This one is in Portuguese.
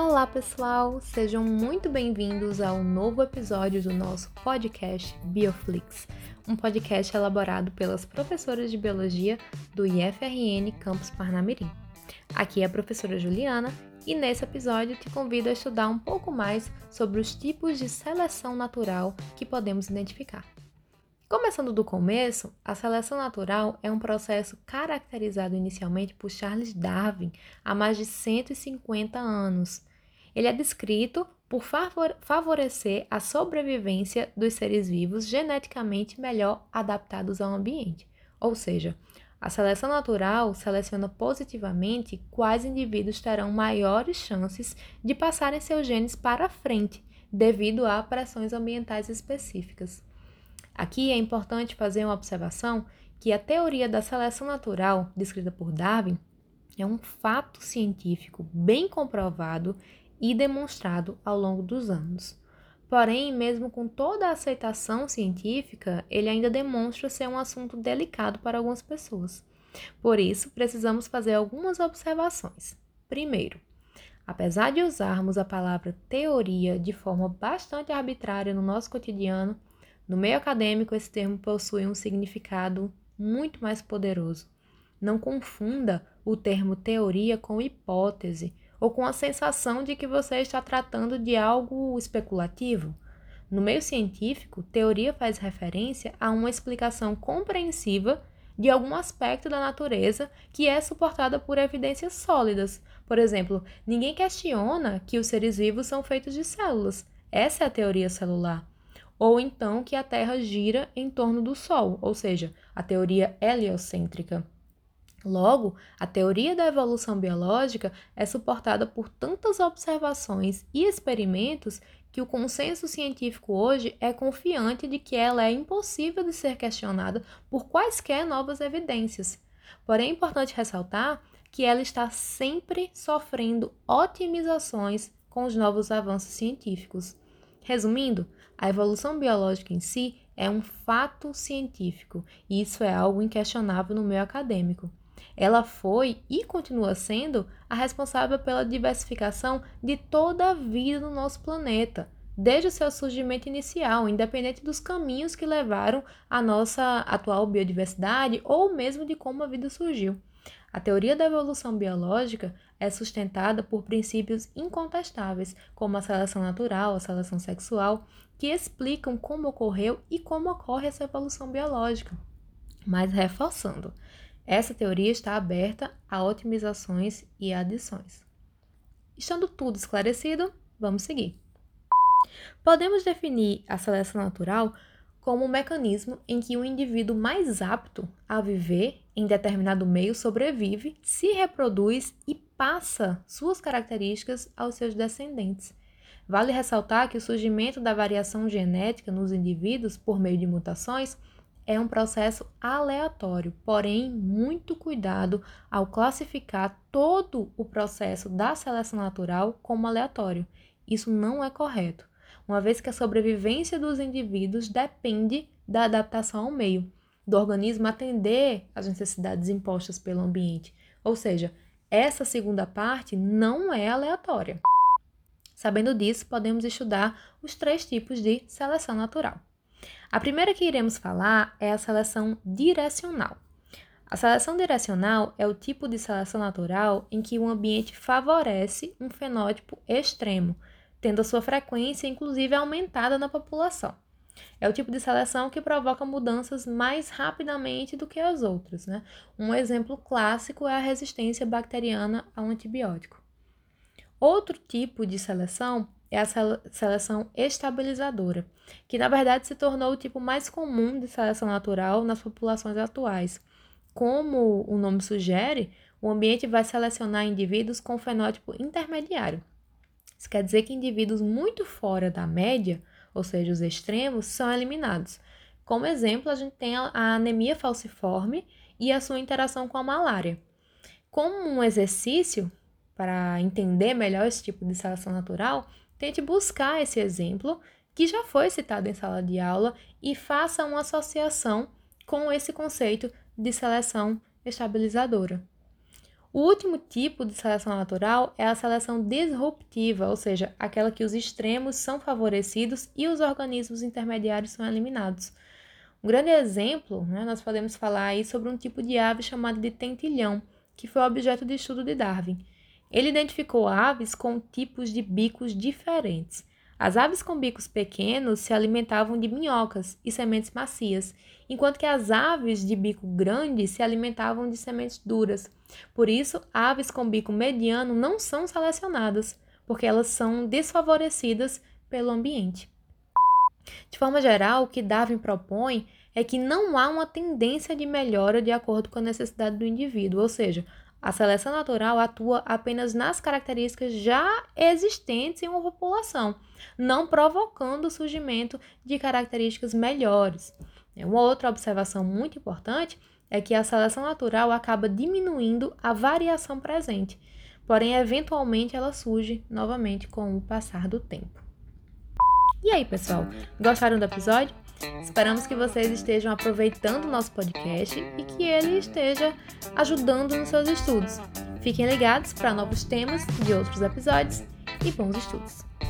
Olá, pessoal! Sejam muito bem-vindos ao novo episódio do nosso podcast Bioflix, um podcast elaborado pelas professoras de biologia do IFRN Campus Parnamirim. Aqui é a professora Juliana e nesse episódio te convido a estudar um pouco mais sobre os tipos de seleção natural que podemos identificar. Começando do começo, a seleção natural é um processo caracterizado inicialmente por Charles Darwin há mais de 150 anos. Ele é descrito por favorecer a sobrevivência dos seres vivos geneticamente melhor adaptados ao ambiente. Ou seja, a seleção natural seleciona positivamente quais indivíduos terão maiores chances de passarem seus genes para frente, devido a pressões ambientais específicas. Aqui é importante fazer uma observação que a teoria da seleção natural, descrita por Darwin, é um fato científico bem comprovado e demonstrado ao longo dos anos. Porém, mesmo com toda a aceitação científica, ele ainda demonstra ser um assunto delicado para algumas pessoas. Por isso, precisamos fazer algumas observações. Primeiro, apesar de usarmos a palavra teoria de forma bastante arbitrária no nosso cotidiano, no meio acadêmico, esse termo possui um significado muito mais poderoso. Não confunda o termo teoria com hipótese ou com a sensação de que você está tratando de algo especulativo. No meio científico, teoria faz referência a uma explicação compreensiva de algum aspecto da natureza que é suportada por evidências sólidas. Por exemplo, ninguém questiona que os seres vivos são feitos de células. Essa é a teoria celular ou então que a Terra gira em torno do Sol, ou seja, a teoria heliocêntrica. Logo, a teoria da evolução biológica é suportada por tantas observações e experimentos que o consenso científico hoje é confiante de que ela é impossível de ser questionada por quaisquer novas evidências. Porém, é importante ressaltar que ela está sempre sofrendo otimizações com os novos avanços científicos. Resumindo, a evolução biológica em si é um fato científico e isso é algo inquestionável no meio acadêmico. Ela foi e continua sendo a responsável pela diversificação de toda a vida no nosso planeta, desde o seu surgimento inicial, independente dos caminhos que levaram à nossa atual biodiversidade ou mesmo de como a vida surgiu. A teoria da evolução biológica é sustentada por princípios incontestáveis, como a seleção natural, a seleção sexual, que explicam como ocorreu e como ocorre essa evolução biológica. Mas reforçando, essa teoria está aberta a otimizações e adições. Estando tudo esclarecido, vamos seguir. Podemos definir a seleção natural como um mecanismo em que o indivíduo mais apto a viver em determinado meio sobrevive, se reproduz e passa suas características aos seus descendentes. Vale ressaltar que o surgimento da variação genética nos indivíduos por meio de mutações é um processo aleatório, porém, muito cuidado ao classificar todo o processo da seleção natural como aleatório. Isso não é correto, uma vez que a sobrevivência dos indivíduos depende da adaptação ao meio, do organismo atender às necessidades impostas pelo ambiente. Ou seja, essa segunda parte não é aleatória. Sabendo disso, podemos estudar os três tipos de seleção natural. A primeira que iremos falar é a seleção direcional. A seleção direcional é o tipo de seleção natural em que o ambiente favorece um fenótipo extremo, tendo a sua frequência inclusive aumentada na população. É o tipo de seleção que provoca mudanças mais rapidamente do que as outras. Né? Um exemplo clássico é a resistência bacteriana ao antibiótico. Outro tipo de seleção é a seleção estabilizadora, que na verdade se tornou o tipo mais comum de seleção natural nas populações atuais. Como o nome sugere, o ambiente vai selecionar indivíduos com fenótipo intermediário. Isso quer dizer que indivíduos muito fora da média, ou seja, os extremos, são eliminados. Como exemplo, a gente tem a anemia falciforme e a sua interação com a malária. Como um exercício, para entender melhor esse tipo de seleção natural, tente buscar esse exemplo que já foi citado em sala de aula e faça uma associação com esse conceito de seleção estabilizadora. O último tipo de seleção natural é a seleção disruptiva, ou seja, aquela que os extremos são favorecidos e os organismos intermediários são eliminados. Um grande exemplo, né, nós podemos falar aí sobre um tipo de ave chamado de tentilhão, que foi objeto de estudo de Darwin. Ele identificou aves com tipos de bicos diferentes. As aves com bicos pequenos se alimentavam de minhocas e sementes macias, enquanto que as aves de bico grande se alimentavam de sementes duras. Por isso, aves com bico mediano não são selecionadas, porque elas são desfavorecidas pelo ambiente. De forma geral, o que Darwin propõe é que não há uma tendência de melhora de acordo com a necessidade do indivíduo, ou seja, a seleção natural atua apenas nas características já existentes em uma população, não provocando o surgimento de características melhores. Uma outra observação muito importante é que a seleção natural acaba diminuindo a variação presente, porém, eventualmente, ela surge novamente com o passar do tempo. E aí, pessoal, gostaram do episódio? Esperamos que vocês estejam aproveitando o nosso podcast e que ele esteja ajudando nos seus estudos. Fiquem ligados para novos temas de outros episódios e bons estudos!